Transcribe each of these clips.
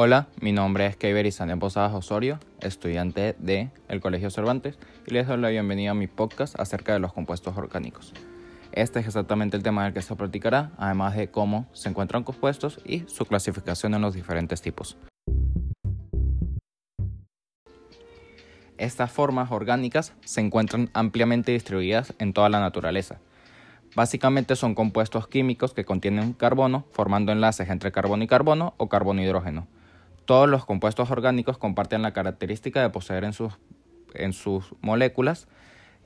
Hola, mi nombre es Keiber Isania Posadas Osorio, estudiante de el Colegio Cervantes, y les doy la bienvenida a mi podcast acerca de los compuestos orgánicos. Este es exactamente el tema del que se practicará, además de cómo se encuentran compuestos y su clasificación en los diferentes tipos. Estas formas orgánicas se encuentran ampliamente distribuidas en toda la naturaleza. Básicamente son compuestos químicos que contienen carbono, formando enlaces entre carbono y carbono o carbono-hidrógeno. Todos los compuestos orgánicos comparten la característica de poseer en sus, en sus moléculas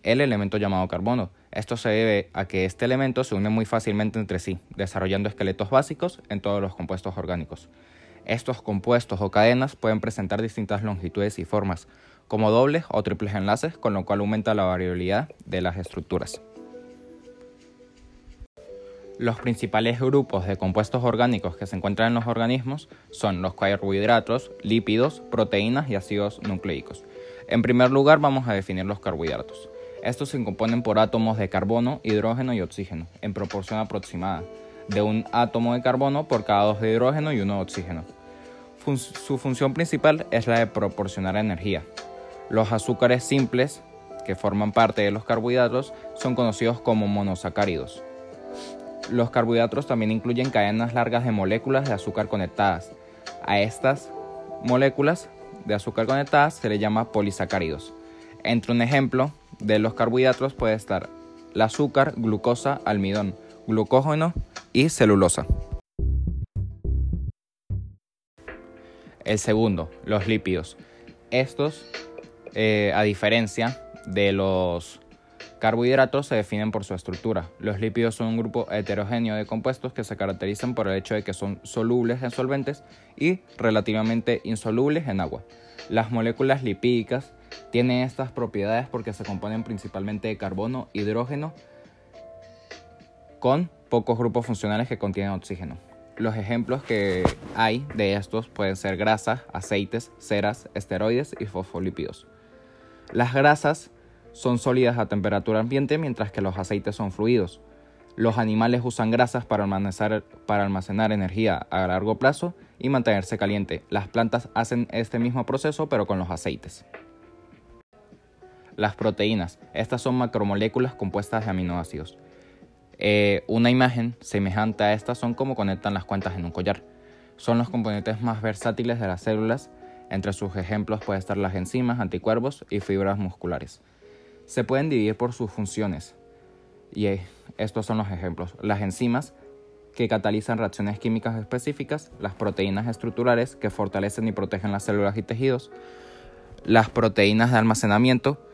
el elemento llamado carbono. Esto se debe a que este elemento se une muy fácilmente entre sí, desarrollando esqueletos básicos en todos los compuestos orgánicos. Estos compuestos o cadenas pueden presentar distintas longitudes y formas, como dobles o triples enlaces, con lo cual aumenta la variabilidad de las estructuras. Los principales grupos de compuestos orgánicos que se encuentran en los organismos son los carbohidratos, lípidos, proteínas y ácidos nucleicos. En primer lugar vamos a definir los carbohidratos. Estos se componen por átomos de carbono, hidrógeno y oxígeno, en proporción aproximada, de un átomo de carbono por cada dos de hidrógeno y uno de oxígeno. su función principal es la de proporcionar energía, los azúcares simples, que forman parte de los carbohidratos, son conocidos como monosacáridos. Los carbohidratos también incluyen cadenas largas de moléculas de azúcar conectadas. A estas moléculas de azúcar conectadas se les llama polisacáridos. Entre un ejemplo de los carbohidratos puede estar el azúcar, glucosa, almidón, glucógeno y celulosa. El segundo, los lípidos. Estos eh, a diferencia de los carbohidratos, se definen por su estructura. Los lípidos son un grupo heterogéneo de compuestos que se caracterizan por el hecho de que son solubles en solventes y relativamente insolubles en agua. Las moléculas lipídicas tienen estas propiedades porque se componen principalmente de carbono, hidrógeno, con pocos grupos funcionales que contienen oxígeno. Los ejemplos que hay de estos pueden ser grasas, aceites, ceras, esteroides y fosfolípidos. Las grasas son sólidas a temperatura ambiente mientras que los aceites son fluidos. Los animales usan grasas para almacenar, energía a largo plazo y mantenerse caliente. Las plantas hacen este mismo proceso pero con los aceites. Las proteínas. Estas son macromoléculas compuestas de aminoácidos. Eh, una imagen semejante a esta son como conectan las cuentas en un collar. Son los componentes más versátiles de las células entre sus ejemplos pueden estar las enzimas, anticuerpos y fibras musculares. Se pueden dividir por sus funciones. Y eh, estos son los ejemplos. Las enzimas que catalizan reacciones químicas específicas, las proteínas estructurales que fortalecen y protegen las células y tejidos, las proteínas de almacenamiento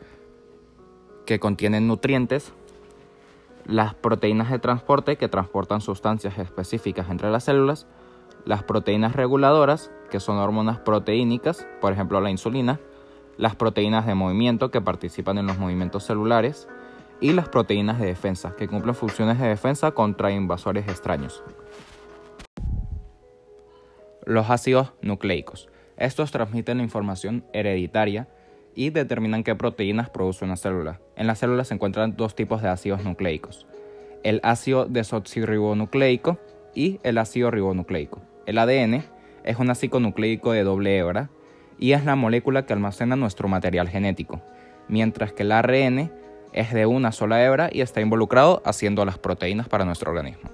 que contienen nutrientes, las proteínas de transporte que transportan sustancias específicas entre las células, las proteínas reguladoras, que son hormonas proteínicas, por ejemplo la insulina, las proteínas de movimiento que participan en los movimientos celulares y las proteínas de defensa, que cumplen funciones de defensa contra invasores extraños. Los ácidos nucleicos. Estos transmiten información hereditaria y determinan qué proteínas produce una célula. En las células se encuentran dos tipos de ácidos nucleicos, el ácido desoxirribonucleico y el ácido ribonucleico. El ADN es un ácido nucleico de doble hebra y es la molécula que almacena nuestro material genético, mientras que el ARN es de una sola hebra y está involucrado haciendo las proteínas para nuestro organismo.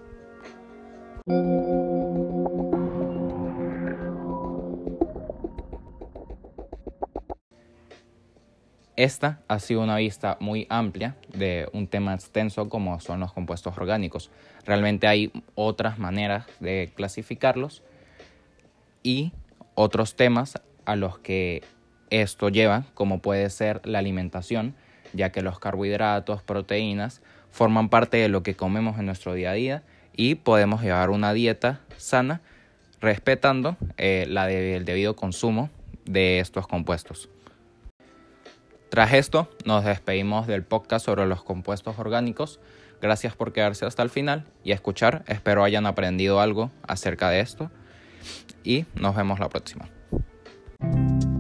Esta ha sido una vista muy amplia de un tema extenso como son los compuestos orgánicos. Realmente hay otras maneras de clasificarlos y otros temas a los que esto lleva, como puede ser la alimentación, ya que los carbohidratos, proteínas, forman parte de lo que comemos en nuestro día a día y podemos llevar una dieta sana respetando eh, la el debido consumo de estos compuestos. Tras esto, nos despedimos del podcast sobre los compuestos orgánicos. Gracias por quedarse hasta el final y escuchar. Espero hayan aprendido algo acerca de esto. Y nos vemos la próxima. Thank you